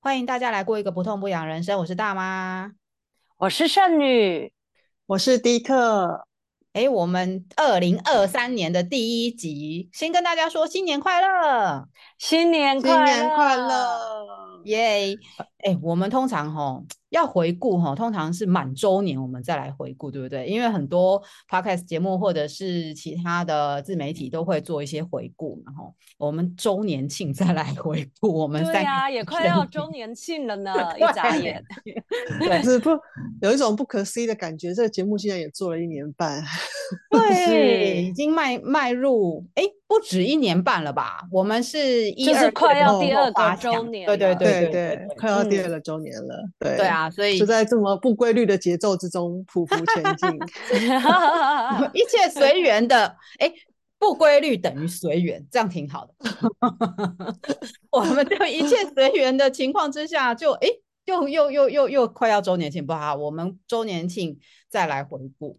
欢迎大家来过一个不痛不痒人生。我是大妈，我是剩女，我是迪克。哎，我们二零二三年的第一集，先跟大家说新年快乐，新年快乐，新年快乐，耶！哎，我们通常吼。要回顾哈，通常是满周年我们再来回顾，对不对？因为很多 podcast 节目或者是其他的自媒体都会做一些回顾，然后我们周年庆再来回顾。我们对呀、啊，也快要周年庆了呢，一眨眼。对，是不有一种不可思议的感觉。这个节目现在也做了一年半，对，已经迈迈入哎。不止一年半了吧？我们是一就是快要第二个周年，对对对对对，对，快要第二个周年了。嗯、对对啊，所以就在这么不规律的节奏之中匍匐前进，一切随缘的。哎，不规律等于随缘，这样挺好的。我们就一切随缘的情况之下，就哎，又又又又又快要周年庆，不好，我们周年庆再来回顾。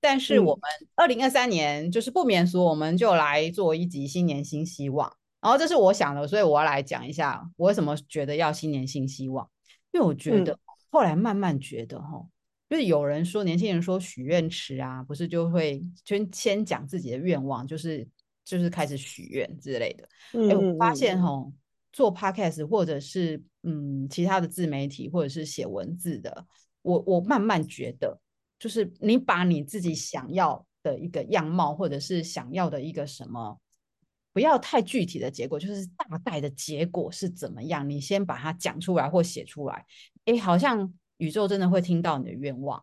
但是我们二零二三年就是不免俗，我们就来做一集新年新希望。然后这是我想的，所以我要来讲一下我为什么觉得要新年新希望。因为我觉得后来慢慢觉得哈，就是有人说年轻人说许愿池啊，不是就会先先讲自己的愿望，就是就是开始许愿之类的。哎，我发现哈，做 podcast 或者是嗯其他的自媒体或者是写文字的，我我慢慢觉得。就是你把你自己想要的一个样貌，或者是想要的一个什么，不要太具体的结果，就是大概的结果是怎么样，你先把它讲出来或写出来。哎，好像宇宙真的会听到你的愿望。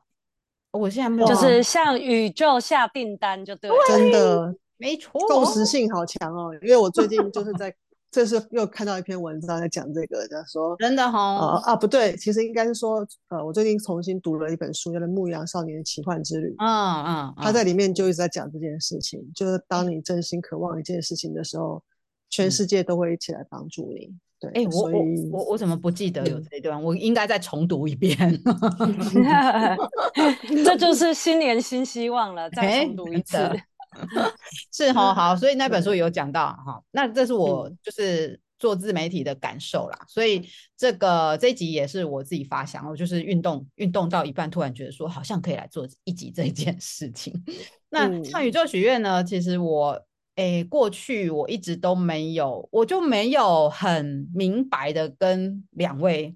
我现在就是向宇宙下订单，就对了，真的没错，共识性好强哦。因为我最近就是在。这是又看到一篇文章在讲这个，他说真的哈、哦呃、啊不对，其实应该是说呃，我最近重新读了一本书，叫做《牧羊少年的奇幻之旅》。嗯嗯，他在里面就一直在讲这件事情，就是当你真心渴望一件事情的时候，全世界都会一起来帮助你。对，哎、欸，我我我我怎么不记得有这一段？嗯、我应该再重读一遍。这就是新年新希望了，再重读一次。欸 是哦好，所以那本书有讲到哈，那这是我就是做自媒体的感受啦，所以这个这一集也是我自己发想，我就是运动运动到一半，突然觉得说好像可以来做一集这件事情。那像宇宙许愿呢？其实我诶过去我一直都没有，我就没有很明白的跟两位。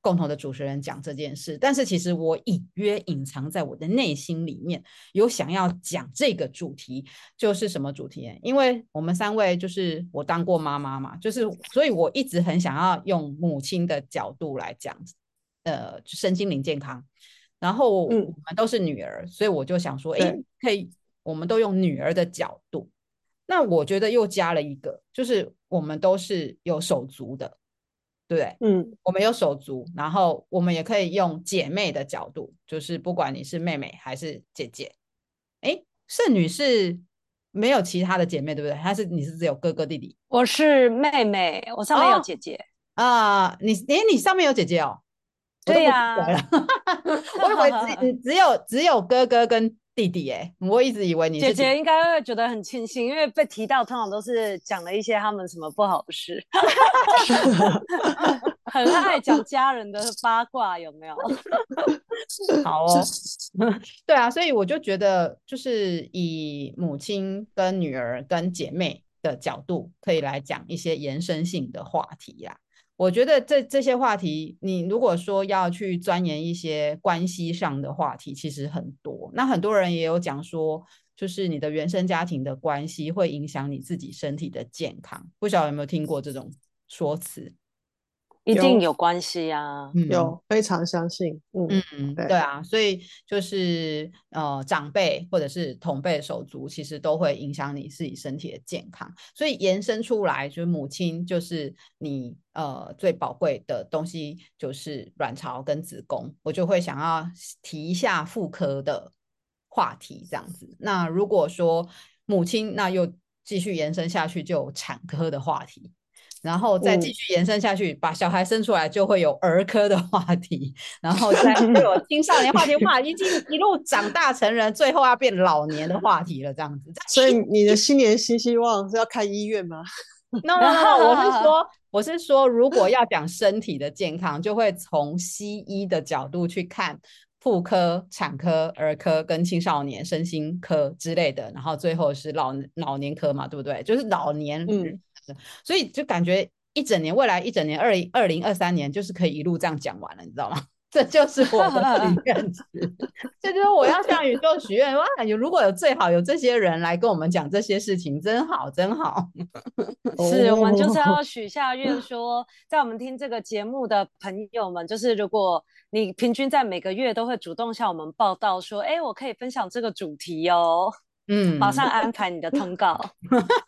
共同的主持人讲这件事，但是其实我隐约隐藏在我的内心里面有想要讲这个主题，就是什么主题？因为我们三位就是我当过妈妈嘛，就是所以我一直很想要用母亲的角度来讲，呃，身心灵健康。然后我们都是女儿，所以我就想说，哎，可以，我们都用女儿的角度。那我觉得又加了一个，就是我们都是有手足的。对，对嗯，我们有手足，然后我们也可以用姐妹的角度，就是不管你是妹妹还是姐姐，哎，圣女是没有其他的姐妹，对不对？还是你是只有哥哥弟弟？我是妹妹，我上面有姐姐啊、哦呃。你，哎，你上面有姐姐哦？对呀，我以为只 只有只有哥哥跟。弟弟哎，我一直以为你姐姐应该会觉得很庆幸，因为被提到通常都是讲了一些他们什么不好的事，很爱讲家人的八卦，有没有？好哦，对啊，所以我就觉得，就是以母亲跟女儿跟姐妹的角度，可以来讲一些延伸性的话题呀。我觉得这这些话题，你如果说要去钻研一些关系上的话题，其实很多。那很多人也有讲说，就是你的原生家庭的关系会影响你自己身体的健康。不晓得有没有听过这种说辞？一定有关系啊，有非常相信，嗯嗯，对啊，所以就是呃长辈或者是同辈手足，其实都会影响你自己身体的健康，所以延伸出来就是母亲就是你呃最宝贵的东西，就是卵巢跟子宫，我就会想要提一下妇科的话题这样子。那如果说母亲，那又继续延伸下去，就有产科的话题。然后再继续延伸下去，嗯，把小孩生出来就会有儿科的话题，然后再 会有青少年话题，话一一路长大成人，最后要变老年的话题了，这样子。所以你的新年新希望是要开医院吗？no no no，我是 说，我是说，如果要讲身体的健康，就会从西医的角度去看妇科、产科、儿科跟青少年身心科之类的，然后最后是老老年科嘛，对不对？就是老年所以就感觉一整年，未来一整年，二零二零二三年就是可以一路这样讲完了，你知道吗？这就是我的许愿 池，这就是我要向宇宙许愿。哇，有如果有最好有这些人来跟我们讲这些事情，真好，真好。是我们就是要许下愿，说在我们听这个节目的朋友们，就是如果你平均在每个月都会主动向我们报道说，哎，我可以分享这个主题哦，嗯，马上安排你的通告。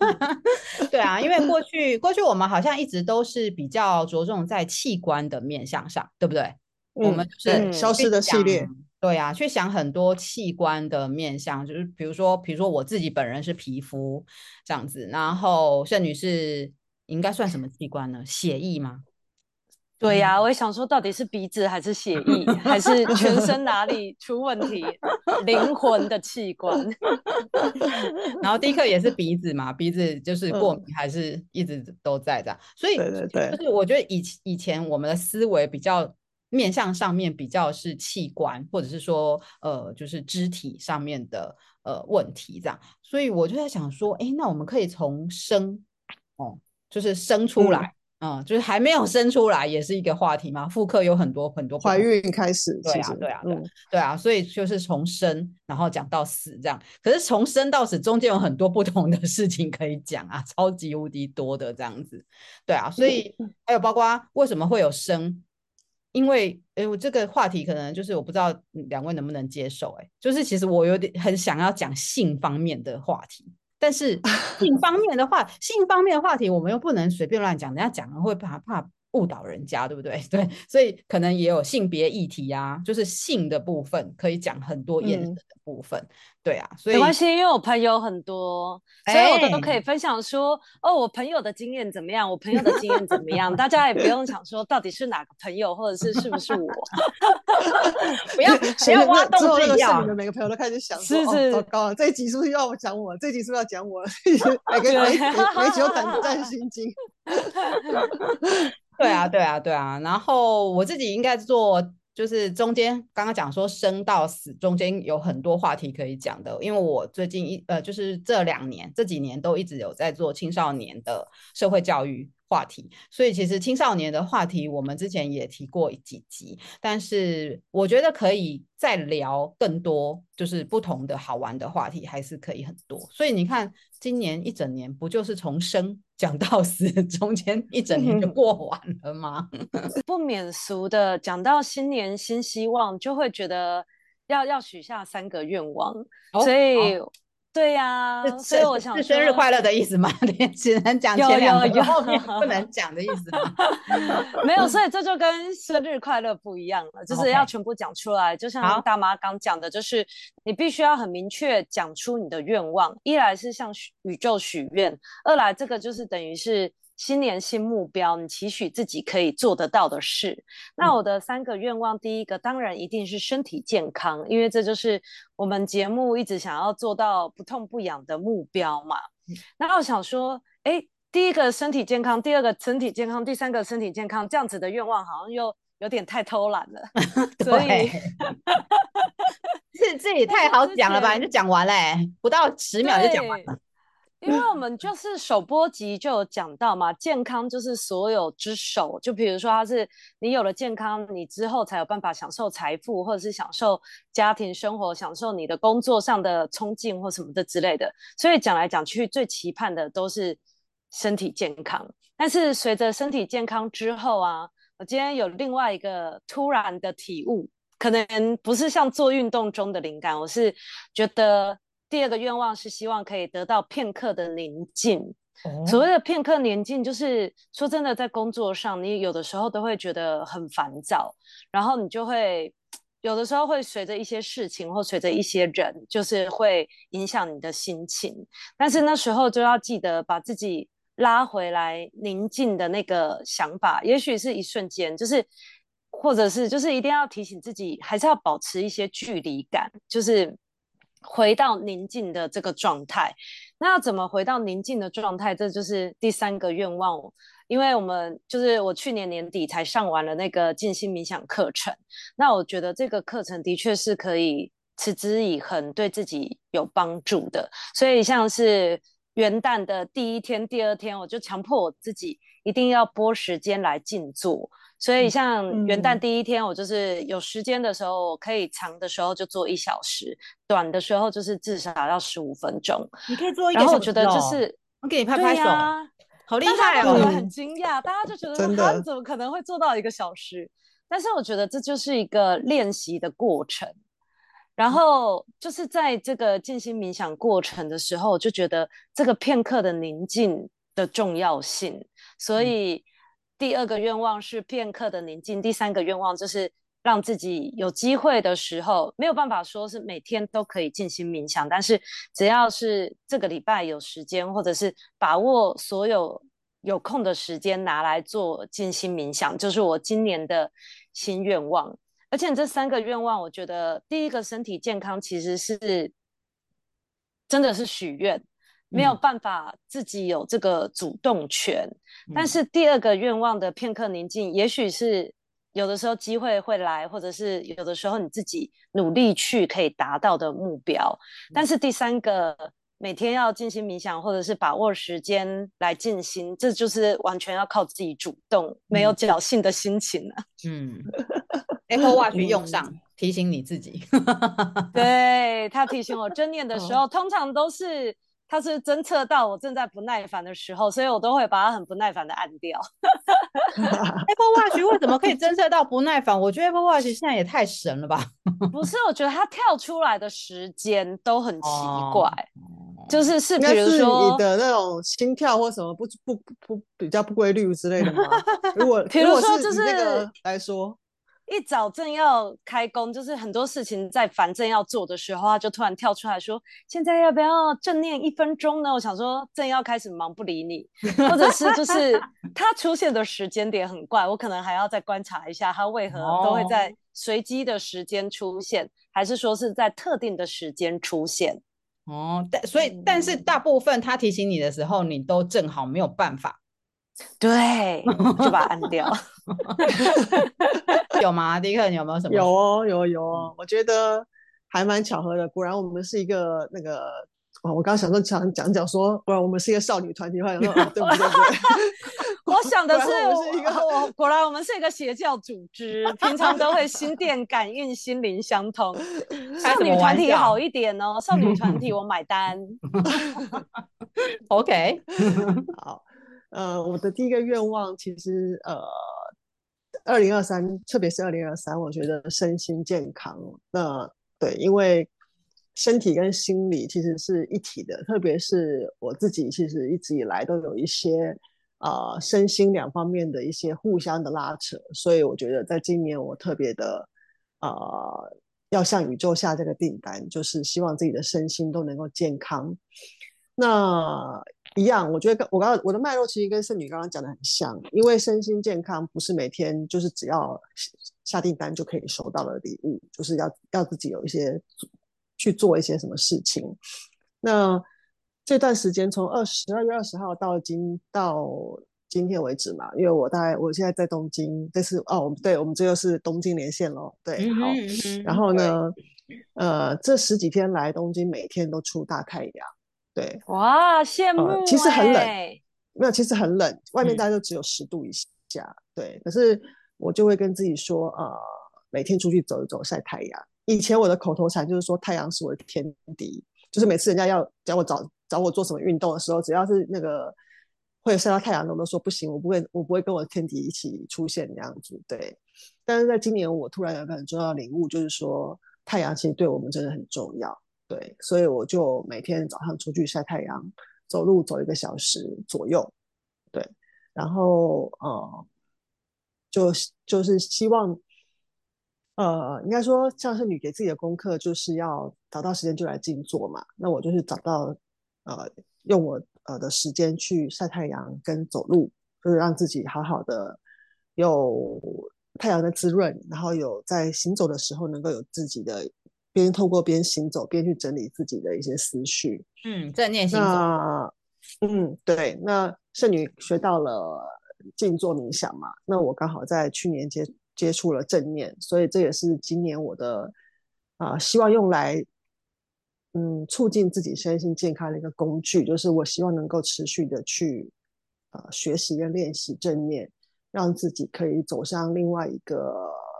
对啊，因为过去过去我们好像一直都是比较着重在器官的面向上，对不对？我们是消失的系列，对、啊，去想很多器官的面向，就是比如说，比如说我自己本人是皮肤这样子，然后盛女士应该算什么器官呢？血液吗？对呀、啊，我也想说，到底是鼻子还是血液，还是全身哪里出问题？灵魂的器官。然后第一个也是鼻子嘛，鼻子就是过敏，还是一直都在这样，所以对对对，就是我觉得以以前我们的思维比较。面向上面比较是器官，或者是说，呃，就是肢体上面的呃问题这样，所以我就在想说，哎，那我们可以从生，哦，就是生出来，嗯，嗯，就是还没有生出来也是一个话题嘛。妇科有很多很多怀孕开始，对啊，对啊，对，嗯，对啊，所以就是从生，然后讲到死这样。可是从生到死中间有很多不同的事情可以讲啊，超级无敌多的这样子，对啊，所以还有包括为什么会有生。因为，哎，我这个话题可能就是我不知道两位能不能接受，哎，就是其实我有点很想要讲性方面的话题，但是性方面的话，性方面的话题我们又不能随便乱讲，人家讲了会怕怕误导人家，对不对？对，所以可能也有性别议题啊，就是性的部分可以讲很多延伸的部分。嗯对啊，所以没关系，因为我朋友很多，所以我都都可以分享说，欸、哦，我朋友的经验怎么样，我朋友的经验怎么样，大家也不用想说到底是哪个朋友，或者是是不是我，不要 不要挖洞自己跳。每个朋友都开始想说，是是，哦、糟糕了，这一集是不是要我讲我？这一集是不是要讲我？每个每每集都胆战心惊。对啊，对啊，对啊，然后我自己应该做。就是中间刚刚讲说生到死中间有很多话题可以讲的，因为我最近一呃就是这两年这几年都一直有在做青少年的社会教育话题，所以其实青少年的话题我们之前也提过几集，但是我觉得可以再聊更多，就是不同的好玩的话题还是可以很多，所以你看今年一整年不就是从生讲到死，中间一整年就过完了吗？不免俗的讲到新年新希望，就会觉得要要许下三个愿望，哦、所以。哦对呀、啊，所以我想是生日快乐的意思吗？你只能讲前两个，有有有后面不能 讲的意思吗？没有，所以这就跟生日快乐不一样了，就是要全部讲出来。就像大妈刚讲的，就是你必须要很明确讲出你的愿望，一来是向宇宙许愿，二来这个就是等于是。新年新目标，你期许自己可以做得到的事。那我的三个愿望，第一个当然一定是身体健康，因为这就是我们节目一直想要做到不痛不痒的目标嘛。那我想说，哎，第一个身体健康，第二个身体健康，第三个身体健康，这样子的愿望好像又有点太偷懒了。所以，这这也太好讲了吧？你就讲完嘞，不到十秒就讲完了。因为我们就是首播集就有讲到嘛，健康就是所有之首。就比如说，它是你有了健康，你之后才有办法享受财富，或者是享受家庭生活，享受你的工作上的冲劲或什么的之类的。所以讲来讲去，最期盼的都是身体健康。但是随着身体健康之后啊，我今天有另外一个突然的体悟，可能不是像做运动中的灵感，我是觉得。第二个愿望是希望可以得到片刻的宁静。Oh. 所谓的片刻宁静，就是说真的，在工作上，你有的时候都会觉得很烦躁，然后你就会有的时候会随着一些事情或随着一些人，就是会影响你的心情。但是那时候就要记得把自己拉回来宁静的那个想法，也许是一瞬间，就是或者是就是一定要提醒自己，还是要保持一些距离感，就是。回到宁静的这个状态。那要怎么回到宁静的状态？这就是第三个愿望。因为我们就是我去年年底才上完了那个静心冥想课程，那我觉得这个课程的确是可以持之以恒，对自己有帮助的。所以像是元旦的第一天、第二天，我就强迫我自己一定要拨时间来静坐。所以像元旦第一天，我就是有时间的时候，我可以长的时候就做一小时，短的时候就是至少要十五分钟。你可以做一个小时，然后我觉得就是我给你拍拍手，啊、好厉害哦！我很惊讶，大家就觉得他怎么可能会做到一个小时？但是我觉得这就是一个练习的过程。然后就是在这个静心冥想过程的时候，我就觉得这个片刻的宁静的重要性，所以。嗯第二个愿望是片刻的宁静，第三个愿望就是让自己有机会的时候，没有办法说是每天都可以静心冥想，但是只要是这个礼拜有时间，或者是把握所有有空的时间拿来做静心冥想，就是我今年的新愿望。而且这三个愿望，我觉得第一个身体健康其实是真的是许愿。没有办法自己有这个主动权，嗯、但是第二个愿望的片刻宁静，也许是有的时候机会会来，或者是有的时候你自己努力去可以达到的目标。嗯、但是第三个每天要进行冥想，或者是把握时间来进行，这就是完全要靠自己主动，嗯、没有侥幸的心情了。嗯，Apple Watch 用上、嗯、提醒你自己，对，他提醒我正念的时候，哦、通常都是。它是侦测到我正在不耐烦的时候，所以我都会把它很不耐烦的按掉。Apple Watch 为什么可以侦测到不耐烦？我觉得 Apple Watch 现在也太神了吧？不是，我觉得它跳出来的时间都很奇怪，哦、就是是比如说你的那种心跳或什么不不不，不比较不规律之类的吗？如果比如说就是那个来说。一早正要开工，就是很多事情在烦正要做的时候，他就突然跳出来说：“现在要不要正念一分钟呢？”我想说正要开始忙不理你，或者是就是 他出现的时间点很怪，我可能还要再观察一下他为何都会在随机的时间出现，哦、还是说是在特定的时间出现？哦，但所以但是大部分他提醒你的时候，你都正好没有办法。对，就把它按掉。有吗？迪克，你有没有什么？有哦，有有哦。我觉得还蛮巧合的。果然我们是一个那个，哦我刚刚想说讲讲讲说，果然我们是一个少女团体，或者说对不对？我想的是，我是一个我果然我们是一个邪教组织，平常都会心电感应、心灵相通。少女团体好一点哦，少女团体我买单。OK，好。呃，我的第一个愿望其实，呃，二零二三，特别是二零二三，我觉得身心健康。那对，因为身体跟心理其实是一体的，特别是我自己，其实一直以来都有一些啊、呃、身心两方面的一些互相的拉扯，所以我觉得在今年我特别的啊、呃，要向宇宙下这个订单，就是希望自己的身心都能够健康。那。一样，我觉得跟我刚刚我的脉络其实跟圣女刚刚讲的很像，因为身心健康不是每天就是只要下订单就可以收到的礼物，就是要要自己有一些去做一些什么事情。那这段时间从二十二月二十号到今到今天为止嘛，因为我大概我现在在东京，这是哦，对，我们这个是东京连线咯，对，好，然后呢，呃，这十几天来东京每天都出大太阳。对，哇，羡慕！其实很冷，没有，其实很冷，外面大概都只有十度以下。嗯、对，可是我就会跟自己说，呃，每天出去走一走，晒太阳。以前我的口头禅就是说，太阳是我的天敌，就是每次人家要叫我找找我做什么运动的时候，只要是那个会晒到太阳的，我都说不行，我不会，我不会跟我的天敌一起出现这样子。对，但是在今年，我突然有个很重要的领悟，就是说，太阳其实对我们真的很重要。对，所以我就每天早上出去晒太阳，走路走一个小时左右。对，然后呃，就就是希望，呃，应该说像是你给自己的功课，就是要找到时间就来静坐嘛。那我就是找到呃，用我呃的时间去晒太阳跟走路，就是让自己好好的有太阳的滋润，然后有在行走的时候能够有自己的。边透过边行走边去整理自己的一些思绪。嗯，正念行走。那嗯，对，那圣女学到了静坐冥想嘛，那我刚好在去年接接触了正念，所以这也是今年我的啊、呃，希望用来。嗯，促进自己身心健康的一个工具，就是我希望能够持续的去呃学习跟练习正念，让自己可以走向另外一个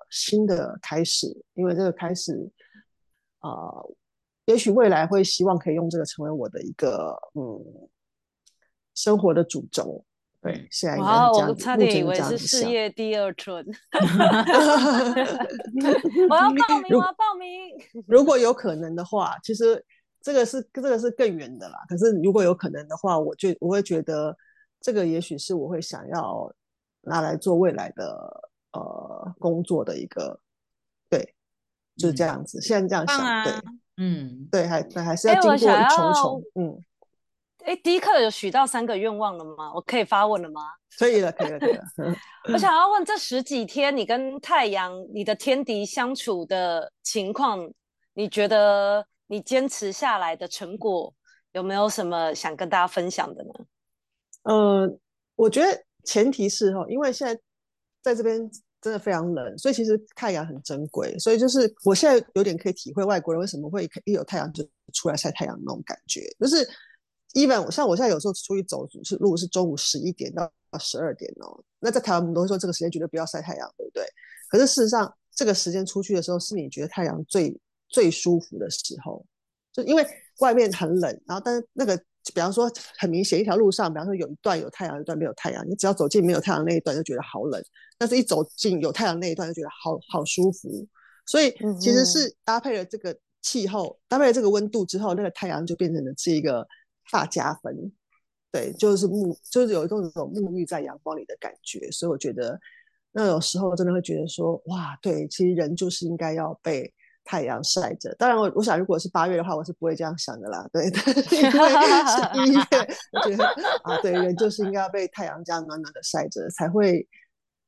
新的开始。因为这个开始，啊、呃，也许未来会希望可以用这个成为我的一个嗯生活的主轴。对，现在哇，我差点以为是事业第二春。我要报名，我要报名。如果有可能的话，其实这个是这个是更远的啦。可是如果有可能的话，我就我会觉得这个也许是我会想要拿来做未来的呃工作的一个，对，就是这样子。嗯、现在这样想，啊、对，嗯，对，还还是要经过一重重，嗯。哎，迪克有许到三个愿望了吗？我可以发问了吗？可以了，可以了，可以了。我想要问，这十几天你跟太阳、你的天敌相处的情况，你觉得你坚持下来的成果有没有什么想跟大家分享的呢？呃，我觉得前提是哈，因为现在在这边真的非常冷，所以其实太阳很珍贵。所以就是我现在有点可以体会外国人为什么会一有太阳就出来晒太阳那种感觉，就是。even 像我现在有时候出去走是路是中午十一点到十二点哦，那在台湾我们都会说这个时间绝对不要晒太阳，对不对？可是事实上这个时间出去的时候是你觉得太阳最最舒服的时候，就因为外面很冷，然后但是那个比方说很明显一条路上，比方说有一段有太阳，一段没有太阳，你只要走进没有太阳那一段就觉得好冷，但是一走进有太阳那一段就觉得好好舒服，所以其实是搭配了这个气候，搭配了这个温度之后，那个太阳就变成了是一个。大加分，对，就是沐，就是有一种种沐浴在阳光里的感觉，所以我觉得，那有时候真的会觉得说，哇，对，其实人就是应该要被太阳晒着。当然我，我我想，如果是八月的话，我是不会这样想的啦，对，因为 是一月，我觉得啊，对，人就是应该要被太阳这样暖暖的晒着，才会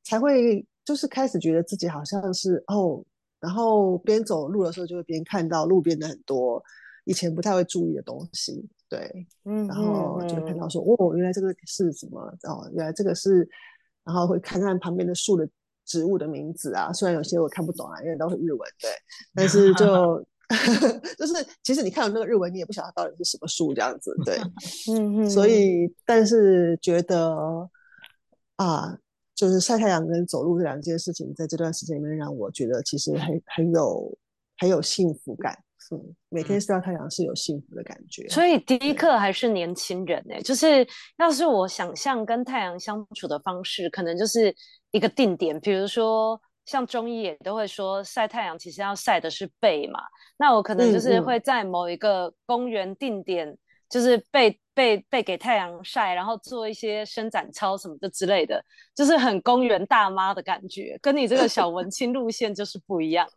才会就是开始觉得自己好像是哦，然后边走路的时候就会边看到路边的很多以前不太会注意的东西。对，嗯，然后就会看到说，嗯、哦，原来这个是什么？哦，原来这个是，然后会看看旁边的树的植物的名字啊。虽然有些我看不懂啊，因为都是日文，对，但是就 就是其实你看到那个日文，你也不晓得它到底是什么树这样子，对，嗯嗯，所以但是觉得啊，就是晒太阳跟走路这两件事情，在这段时间里面让我觉得其实很很有很有幸福感。嗯，每天晒到太阳是有幸福的感觉，所以第一课还是年轻人呢、欸。就是要是我想象跟太阳相处的方式，可能就是一个定点，比如说像中医也都会说晒太阳，其实要晒的是背嘛。那我可能就是会在某一个公园定点，嗯嗯就是背背背给太阳晒，然后做一些伸展操什么的之类的，就是很公园大妈的感觉，跟你这个小文青路线就是不一样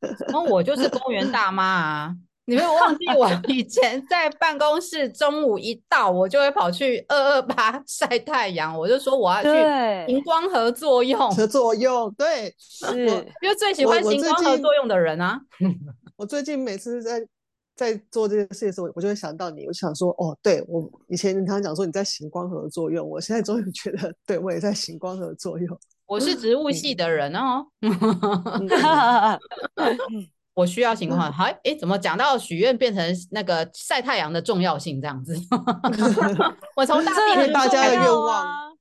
了。那我就是公园大妈啊！你没有忘记我 以前在办公室，中午一到，我就会跑去二二八 晒太阳。我就说我要去行光 合作用，合作用对，是因为最喜欢行光合作用的人啊。我最近每次在在做这件事的时候，我就会想到你，我想说，哦，对我以前你常常讲说你在行光合作用，我现在终于觉得，对我也在行光合作用。我是植物系的人哦，我需要情况。好，哎，怎么讲到许愿变成那个晒太阳的重要性这样子？我从大地大家的愿望，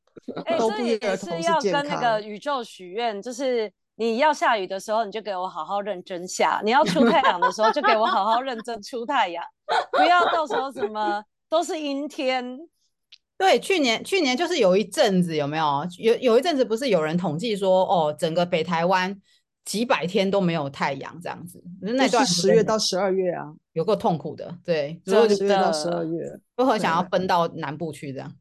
哎，这也是要跟那个宇宙许愿，就是你要下雨的时候，你就给我好好认真下；你要出太阳的时候，就给我好好认真出太阳，不要到时候什么都是阴天。对，去年去年就是有一阵子，有没有？有有一阵子不是有人统计说，哦，整个北台湾几百天都没有太阳这样子。那段十月到十二月啊，有够痛苦的。对，十月到十二月，都很想要奔到南部去这样。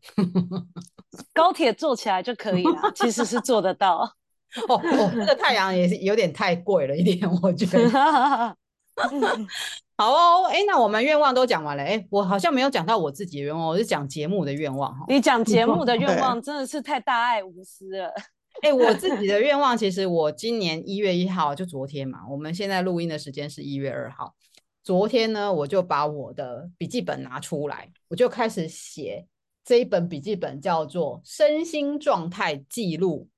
高铁坐起来就可以了，其实是做得到。哦哦，那个太阳也是有点太贵了一点，我觉得。好哦，哎，那我们愿望都讲完了，哎，我好像没有讲到我自己的愿望，我是讲节目的愿望哈。你讲节目的 愿望真的是太大爱无私了。哎、欸，我自己的 愿望，其实我今年一月一号就昨天嘛，我们现在录音的时间是一月二号。昨天呢，我就把我的笔记本拿出来，我就开始写这一本笔记本，叫做《身心状态记录》。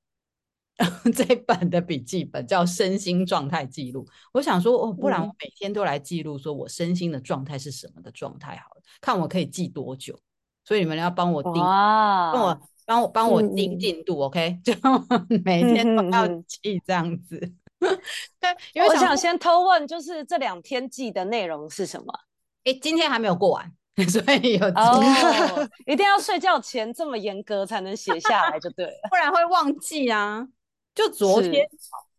这本的笔记本叫《身心状态记录》。我想说，哦，不然我每天都来记录，说我身心的状态是什么的状态，好了，看我可以记多久。所以你们要帮我定，帮我。帮我帮我定进度、嗯、，OK？就 每天都要记这样子。对、嗯，因为我想先偷问，就是这两天记的内容是什么？哎，今天还没有过完，所以有哦，一定要睡觉前这么严格才能写下来，就对了，不然会忘记啊。就昨天。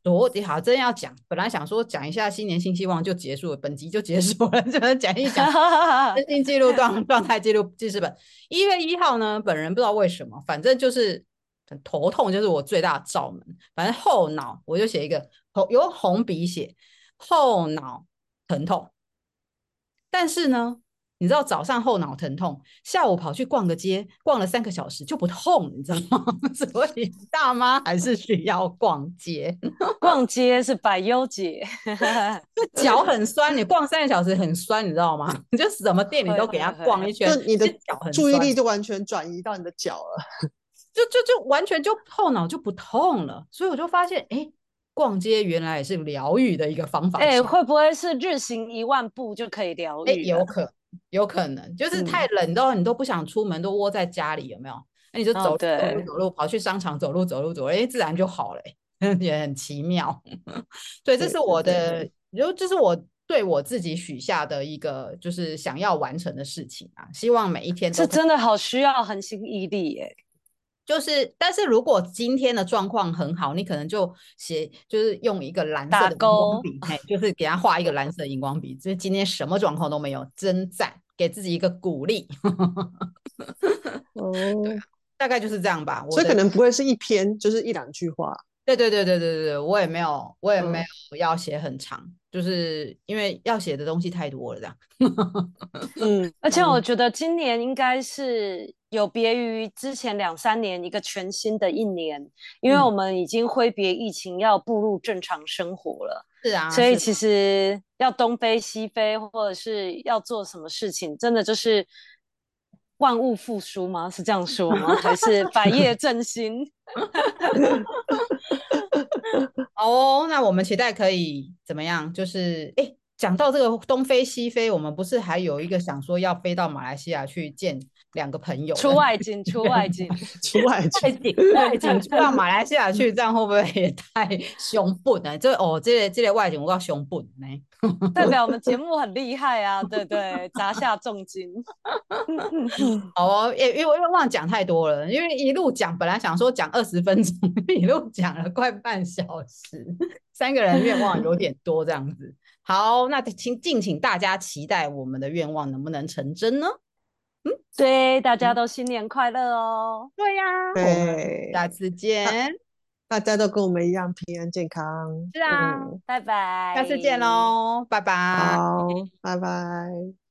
昨天好，真要讲，本来想说讲一下新年新希望就结束了，本集就结束了，就能讲一讲身心记录状状态记录记事本。一月一号呢，本人不知道为什么，反正就是很头痛，就是我最大的罩门。反正后脑我就写一个红，有红笔写后脑疼痛，但是呢。你知道早上后脑疼痛，下午跑去逛个街，逛了三个小时就不痛，你知道吗？所以大妈还是需要逛街。逛街是百忧解，脚很酸，你逛三个小时很酸，你知道吗？你就什么店你都给他逛一圈，就你的脚很注意力就完全转移到你的脚了，就就就完全就后脑就不痛了。所以我就发现，哎、欸，逛街原来也是疗愈的一个方法。哎、欸，会不会是日行一万步就可以疗愈？哎、欸，有可。有可能就是太冷都、嗯、你都不想出门，都窝在家里，有没有？那你就走、哦、走路走路，跑去商场走路走路走路，哎，自然就好了，也很奇妙。对，这是我的，就这是我对我自己许下的一个，就是想要完成的事情啊。希望每一天都，这真的好需要恒心毅力耶。就是，但是如果今天的状况很好，你可能就写，就是用一个蓝色的荧光笔，就是给他画一个蓝色的荧光笔。就是今天什么状况都没有，真赞，给自己一个鼓励。哦，大概就是这样吧。所以可能不会是一篇，就是一两句话。对对对对对对对，我也没有，我也没有要写很长，嗯、就是因为要写的东西太多了，这样。嗯，而且我觉得今年应该是。有别于之前两三年一个全新的一年，因为我们已经挥别疫情，要步入正常生活了。是啊，所以其实要东飞西飞，或者是要做什么事情，真的就是万物复苏吗？是这样说吗？还是 百业振兴？哦，那我们期待可以怎么样？就是哎，讲到这个东飞西飞，我们不是还有一个想说要飞到马来西亚去见？两个朋友出外景，出外景 出外景，外景 出到马来西亚去，这样会不会也太凶笨呢？这哦，这个这个外景我要凶笨呢，代表我们节目很厉害啊，对对，砸下重金。好哦，因为因为忘讲太多了，因为一路讲，本来想说讲二十分钟，一路讲了快半小时，三个人愿望有点多，这样子。好，那请敬请大家期待我们的愿望能不能成真呢？嗯，对，大家都新年快乐哦！对呀，对，下次见，大家都跟我们一样平安健康。是啊，拜拜，下次见喽，拜拜，好，拜拜。